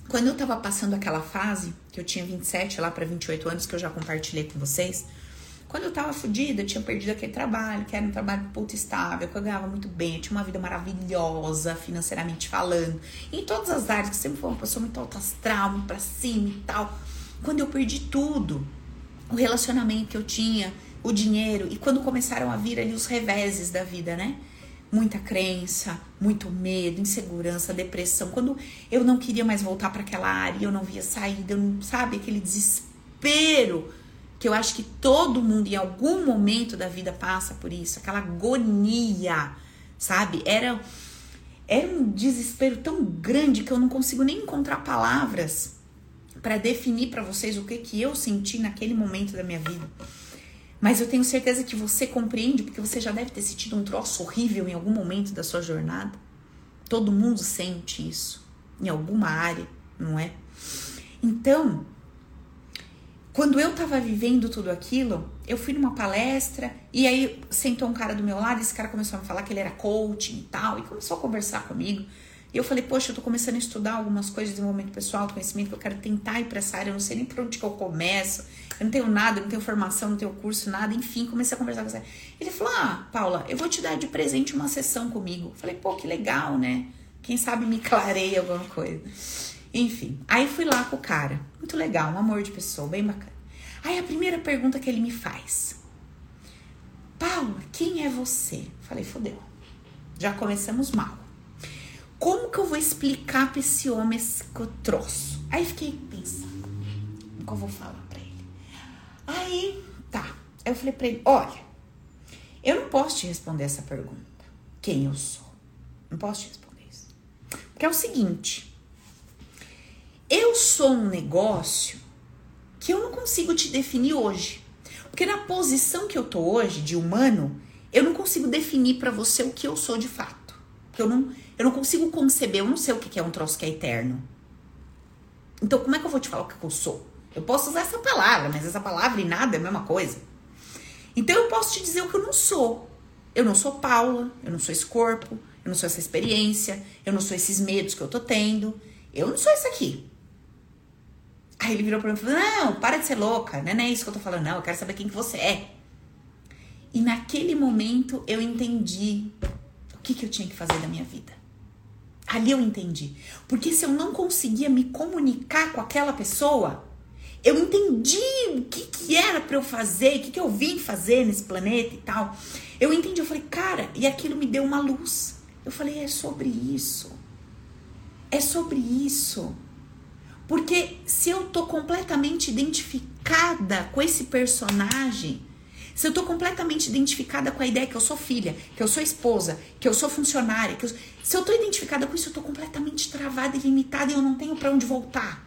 quando eu tava passando aquela fase, que eu tinha 27 lá para 28 anos, que eu já compartilhei com vocês, quando eu tava fodida, eu tinha perdido aquele trabalho, que era um trabalho puta estável, que eu ganhava muito bem, eu tinha uma vida maravilhosa, financeiramente falando. Em todas as áreas, que sempre foi uma pessoa muito alta astral, muito pra cima e tal. Quando eu perdi tudo, o relacionamento que eu tinha, o dinheiro, e quando começaram a vir ali os reveses da vida, né? muita crença, muito medo, insegurança, depressão. Quando eu não queria mais voltar para aquela área, eu não via saída, eu não, sabe, aquele desespero que eu acho que todo mundo em algum momento da vida passa por isso, aquela agonia, sabe? Era era um desespero tão grande que eu não consigo nem encontrar palavras para definir para vocês o que que eu senti naquele momento da minha vida. Mas eu tenho certeza que você compreende, porque você já deve ter sentido um troço horrível em algum momento da sua jornada. Todo mundo sente isso, em alguma área, não é? Então, quando eu tava vivendo tudo aquilo, eu fui numa palestra e aí sentou um cara do meu lado, esse cara começou a me falar que ele era coaching e tal, e começou a conversar comigo. E eu falei, poxa, eu tô começando a estudar algumas coisas de desenvolvimento pessoal, de conhecimento, que eu quero tentar ir pra essa área, eu não sei nem por onde que eu começo, eu não tenho nada, eu não tenho formação, não tenho curso, nada, enfim, comecei a conversar com você. Ele falou, ah, Paula, eu vou te dar de presente uma sessão comigo. Eu falei, pô, que legal, né? Quem sabe me clareia alguma coisa. Enfim, aí fui lá com o cara, muito legal, um amor de pessoa, bem bacana. Aí a primeira pergunta que ele me faz, Paula, quem é você? Falei, fodeu, já começamos mal como que eu vou explicar pra esse homem esse troço? Aí fiquei pensando, o que eu vou falar pra ele? Aí, tá. Aí eu falei pra ele, olha, eu não posso te responder essa pergunta. Quem eu sou? Não posso te responder isso. Porque é o seguinte, eu sou um negócio que eu não consigo te definir hoje. Porque na posição que eu tô hoje, de humano, eu não consigo definir para você o que eu sou de fato. Eu não, eu não consigo conceber, eu não sei o que é um troço que é eterno. Então, como é que eu vou te falar o que eu sou? Eu posso usar essa palavra, mas essa palavra e nada é a mesma coisa. Então, eu posso te dizer o que eu não sou. Eu não sou Paula, eu não sou esse corpo, eu não sou essa experiência, eu não sou esses medos que eu tô tendo. Eu não sou isso aqui. Aí ele virou pra mim e falou: Não, para de ser louca, não é isso que eu tô falando, não. Eu quero saber quem que você é. E naquele momento eu entendi o que, que eu tinha que fazer da minha vida. Ali eu entendi. Porque se eu não conseguia me comunicar com aquela pessoa, eu entendi o que, que era para eu fazer, o que, que eu vim fazer nesse planeta e tal. Eu entendi, eu falei, cara, e aquilo me deu uma luz. Eu falei, é sobre isso. É sobre isso. Porque se eu tô completamente identificada com esse personagem, se eu tô completamente identificada com a ideia que eu sou filha, que eu sou esposa, que eu sou funcionária, que eu... se eu tô identificada com isso, eu tô completamente travada e limitada e eu não tenho para onde voltar.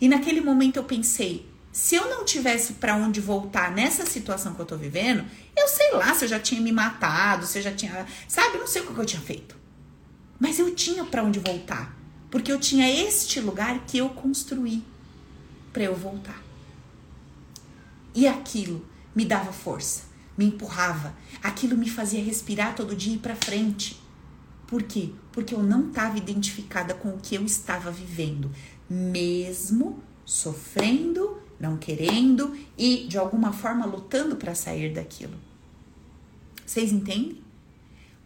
E naquele momento eu pensei, se eu não tivesse para onde voltar nessa situação que eu tô vivendo, eu sei lá se eu já tinha me matado, se eu já tinha, sabe, não sei o que eu tinha feito. Mas eu tinha para onde voltar, porque eu tinha este lugar que eu construí para eu voltar. E aquilo me dava força, me empurrava. Aquilo me fazia respirar todo dia e ir para frente. Por quê? Porque eu não estava identificada com o que eu estava vivendo, mesmo sofrendo, não querendo e de alguma forma lutando para sair daquilo. Vocês entendem?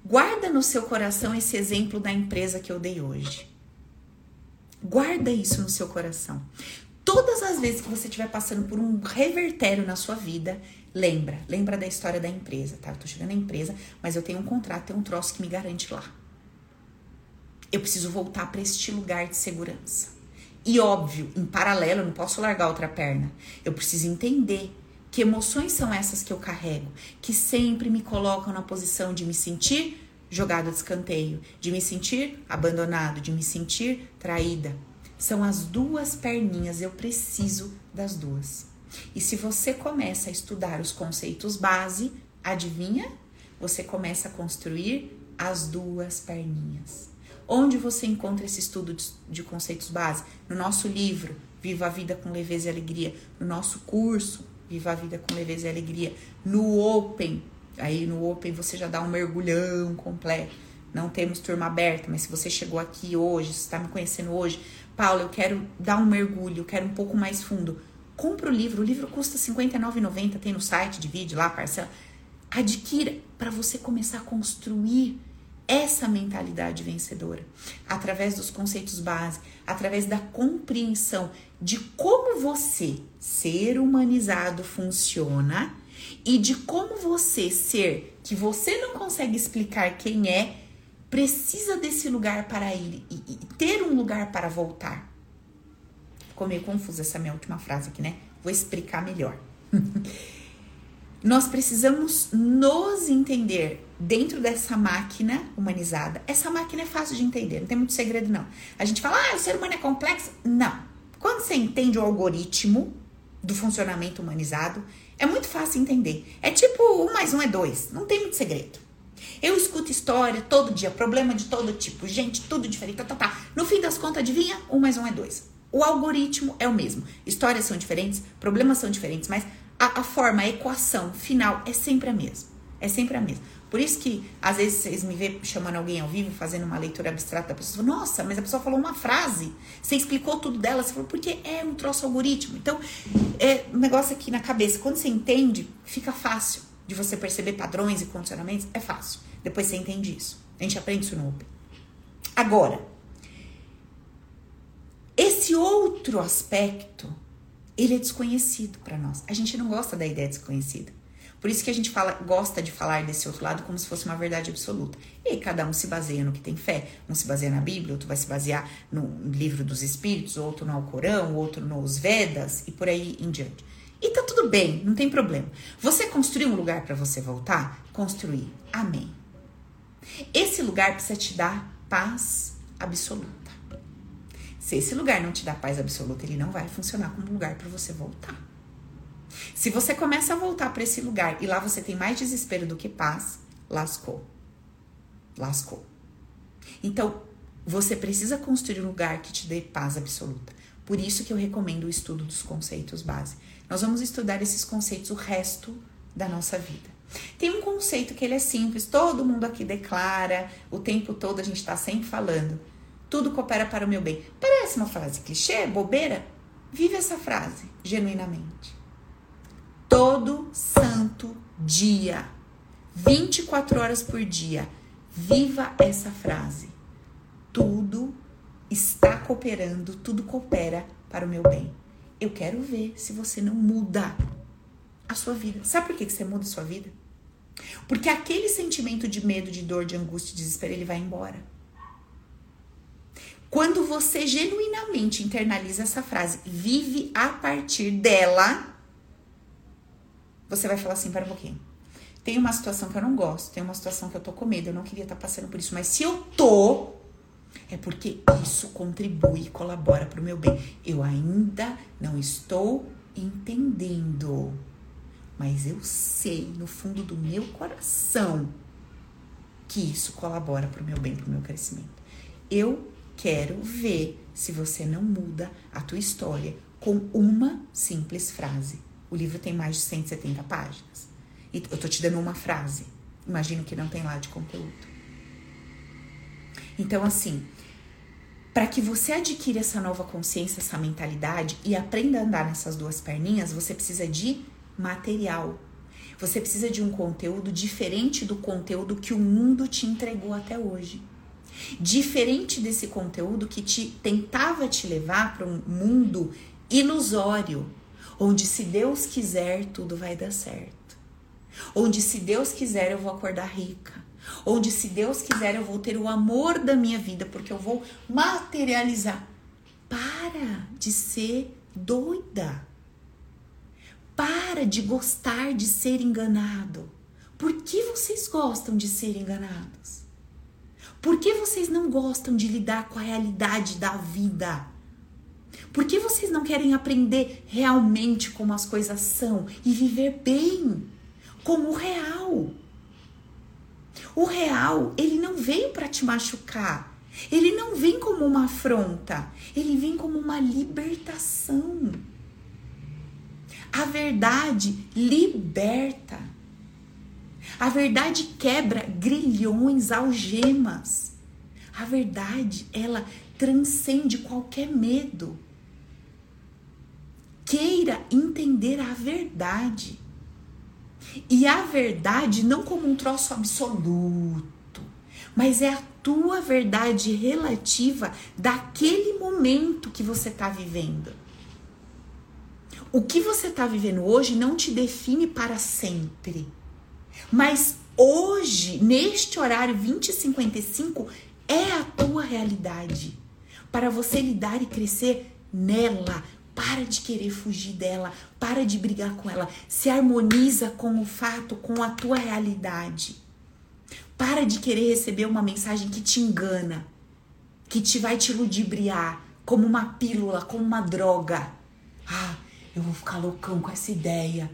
Guarda no seu coração esse exemplo da empresa que eu dei hoje. Guarda isso no seu coração. Todas as vezes que você estiver passando por um revertério na sua vida, lembra, lembra da história da empresa, tá? Eu tô chegando na empresa, mas eu tenho um contrato, tenho um troço que me garante lá. Eu preciso voltar para este lugar de segurança. E óbvio, em paralelo, eu não posso largar outra perna. Eu preciso entender que emoções são essas que eu carrego, que sempre me colocam na posição de me sentir jogado de escanteio, de me sentir abandonado, de me sentir traída, são as duas perninhas, eu preciso das duas. E se você começa a estudar os conceitos base, adivinha? Você começa a construir as duas perninhas. Onde você encontra esse estudo de, conceitos base? No nosso livro, Viva a Vida com Leveza e Alegria. No nosso curso, Viva a Vida com Leveza e Alegria. No Open, aí no Open você já dá um mergulhão completo. Não temos turma aberta, mas se você chegou aqui hoje, se está me conhecendo hoje, Paula, eu quero dar um mergulho, eu quero um pouco mais fundo. Compra o livro, o livro custa R$ 59,90, tem no site de vídeo lá, parcela. Adquira para você começar a construir essa mentalidade vencedora através dos conceitos base, através da compreensão de como você, ser humanizado, funciona e de como você ser que você não consegue explicar quem é, precisa desse lugar para ir e, e ter um lugar para voltar. Ficou meio confusa essa minha última frase aqui, né? Vou explicar melhor. Nós precisamos nos entender dentro dessa máquina humanizada. Essa máquina é fácil de entender, não tem muito segredo, não. A gente fala, ah, o ser humano é complexo. Não. Quando você entende o algoritmo do funcionamento humanizado, é muito fácil entender. É tipo um mais um é dois, não tem muito segredo. Eu escuto história todo dia, problema de todo tipo, gente, tudo diferente, tá, tá, tá. No fim das contas, adivinha? Um mais um é dois. O algoritmo é o mesmo. Histórias são diferentes, problemas são diferentes, mas a, a forma, a equação final é sempre a mesma. É sempre a mesma. Por isso que, às vezes, vocês me vê chamando alguém ao vivo, fazendo uma leitura abstrata da pessoa. Nossa, mas a pessoa falou uma frase. Você explicou tudo dela. Você falou, porque é um troço algoritmo. Então, é um negócio aqui na cabeça. Quando você entende, fica fácil de você perceber padrões e condicionamentos. É fácil. Depois você entende isso. A gente aprende isso no Open. Agora, esse outro aspecto, ele é desconhecido para nós. A gente não gosta da ideia desconhecida. Por isso que a gente fala, gosta de falar desse outro lado como se fosse uma verdade absoluta. E aí, cada um se baseia no que tem fé. Um se baseia na Bíblia, outro vai se basear no livro dos Espíritos, outro no Alcorão, outro nos Vedas e por aí em diante. E tá tudo bem, não tem problema. Você construir um lugar para você voltar? Construir. Amém. Esse lugar precisa te dar paz absoluta. Se esse lugar não te dá paz absoluta, ele não vai funcionar como lugar para você voltar. Se você começa a voltar para esse lugar e lá você tem mais desespero do que paz, lascou. Lascou. Então, você precisa construir um lugar que te dê paz absoluta. Por isso que eu recomendo o estudo dos conceitos base. Nós vamos estudar esses conceitos o resto da nossa vida. Tem um conceito que ele é simples, todo mundo aqui declara, o tempo todo a gente está sempre falando. Tudo coopera para o meu bem. Parece uma frase clichê, bobeira? Vive essa frase genuinamente todo santo dia, 24 horas por dia. Viva essa frase. Tudo está cooperando, tudo coopera para o meu bem. Eu quero ver se você não muda a sua vida. Sabe por que você muda a sua vida? Porque aquele sentimento de medo, de dor, de angústia, de desespero, ele vai embora. Quando você genuinamente internaliza essa frase, vive a partir dela, você vai falar assim, para um pouquinho. Tem uma situação que eu não gosto, tem uma situação que eu tô com medo, eu não queria estar tá passando por isso, mas se eu tô, é porque isso contribui colabora para o meu bem. Eu ainda não estou entendendo, mas eu sei no fundo do meu coração que isso colabora para o meu bem, para o meu crescimento. Eu quero ver se você não muda a tua história com uma simples frase. O livro tem mais de 170 páginas. E eu tô te dando uma frase. Imagino que não tem lá de conteúdo. Então, assim, para que você adquira essa nova consciência, essa mentalidade e aprenda a andar nessas duas perninhas, você precisa de material. Você precisa de um conteúdo diferente do conteúdo que o mundo te entregou até hoje. Diferente desse conteúdo que te tentava te levar para um mundo ilusório, onde se Deus quiser, tudo vai dar certo. Onde se Deus quiser, eu vou acordar rica. Onde se Deus quiser, eu vou ter o amor da minha vida, porque eu vou materializar. Para de ser doida. Para de gostar de ser enganado. Por que vocês gostam de ser enganados? Por que vocês não gostam de lidar com a realidade da vida? Por que vocês não querem aprender realmente como as coisas são e viver bem, como o real? O real, ele não veio para te machucar. Ele não vem como uma afronta, ele vem como uma libertação. A verdade liberta. A verdade quebra grilhões, algemas. A verdade, ela transcende qualquer medo queira entender a verdade. E a verdade não como um troço absoluto, mas é a tua verdade relativa daquele momento que você está vivendo. o que você está vivendo hoje não te define para sempre. Mas hoje, neste horário 2055, é a tua realidade. Para você lidar e crescer nela. Para de querer fugir dela, para de brigar com ela. Se harmoniza com o fato, com a tua realidade. Para de querer receber uma mensagem que te engana, que te vai te ludibriar, como uma pílula, como uma droga. Ah, eu vou ficar loucão com essa ideia.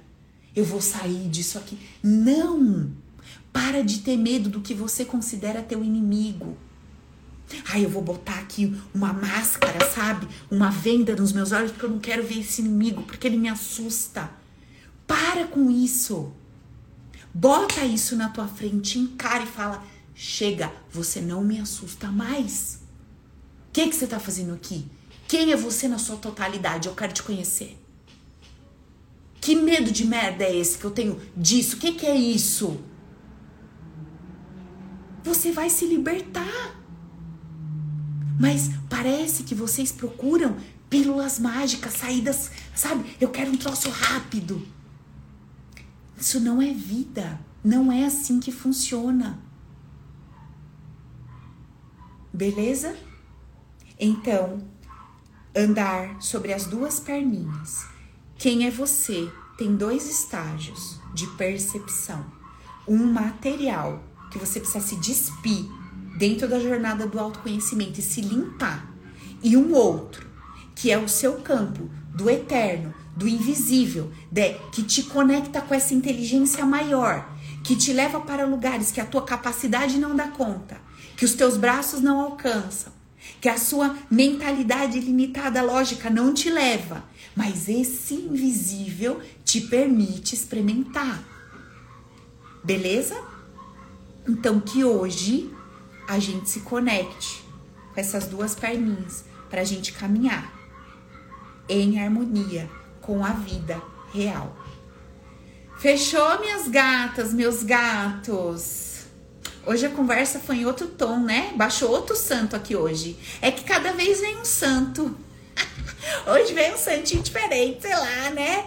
Eu vou sair disso aqui. Não! Para de ter medo do que você considera teu inimigo. Ai, eu vou botar aqui uma máscara, sabe? Uma venda nos meus olhos porque eu não quero ver esse inimigo, porque ele me assusta. Para com isso. Bota isso na tua frente, encara e fala: chega, você não me assusta mais. O que, que você tá fazendo aqui? Quem é você na sua totalidade? Eu quero te conhecer. Que medo de merda é esse que eu tenho disso? O que, que é isso? Você vai se libertar. Mas parece que vocês procuram pílulas mágicas, saídas, sabe? Eu quero um troço rápido. Isso não é vida. Não é assim que funciona. Beleza? Então, andar sobre as duas perninhas. Quem é você? Tem dois estágios de percepção. Um material que você precisa se despir dentro da jornada do autoconhecimento e se limpar. E um outro, que é o seu campo do eterno, do invisível, de, que te conecta com essa inteligência maior, que te leva para lugares que a tua capacidade não dá conta, que os teus braços não alcançam, que a sua mentalidade limitada lógica não te leva, mas esse invisível te permite experimentar. Beleza? Então que hoje a gente se conecte com essas duas perninhas para a gente caminhar em harmonia com a vida real. Fechou, minhas gatas, meus gatos? Hoje a conversa foi em outro tom, né? Baixou outro santo aqui hoje. É que cada vez vem um santo. hoje vem um santinho diferente, sei lá, né?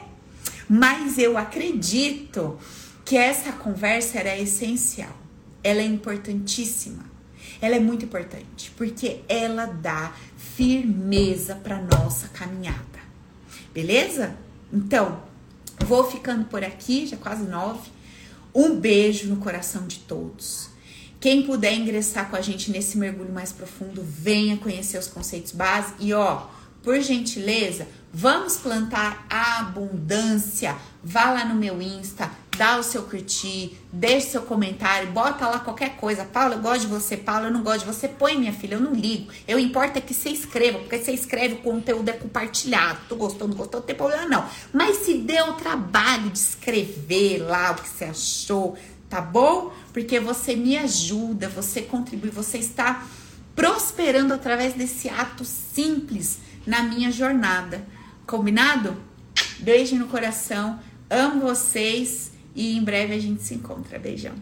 Mas eu acredito que essa conversa era essencial. Ela é importantíssima. Ela é muito importante porque ela dá firmeza para nossa caminhada. Beleza? Então, vou ficando por aqui, já quase nove. Um beijo no coração de todos. Quem puder ingressar com a gente nesse mergulho mais profundo, venha conhecer os conceitos básicos e ó, por gentileza, vamos plantar abundância. Vá lá no meu Insta, dá o seu curtir, deixe seu comentário, bota lá qualquer coisa. Paula, eu gosto de você, Paula, eu não gosto de você. Põe, minha filha, eu não ligo. Eu importa é que você escreva, porque você escreve o conteúdo é compartilhado. Tu gostou, não gostou, não tem problema não. Mas se deu o trabalho de escrever lá o que você achou, tá bom? Porque você me ajuda, você contribui, você está prosperando através desse ato simples na minha jornada. Combinado? Beijo no coração, amo vocês e em breve a gente se encontra. Beijão.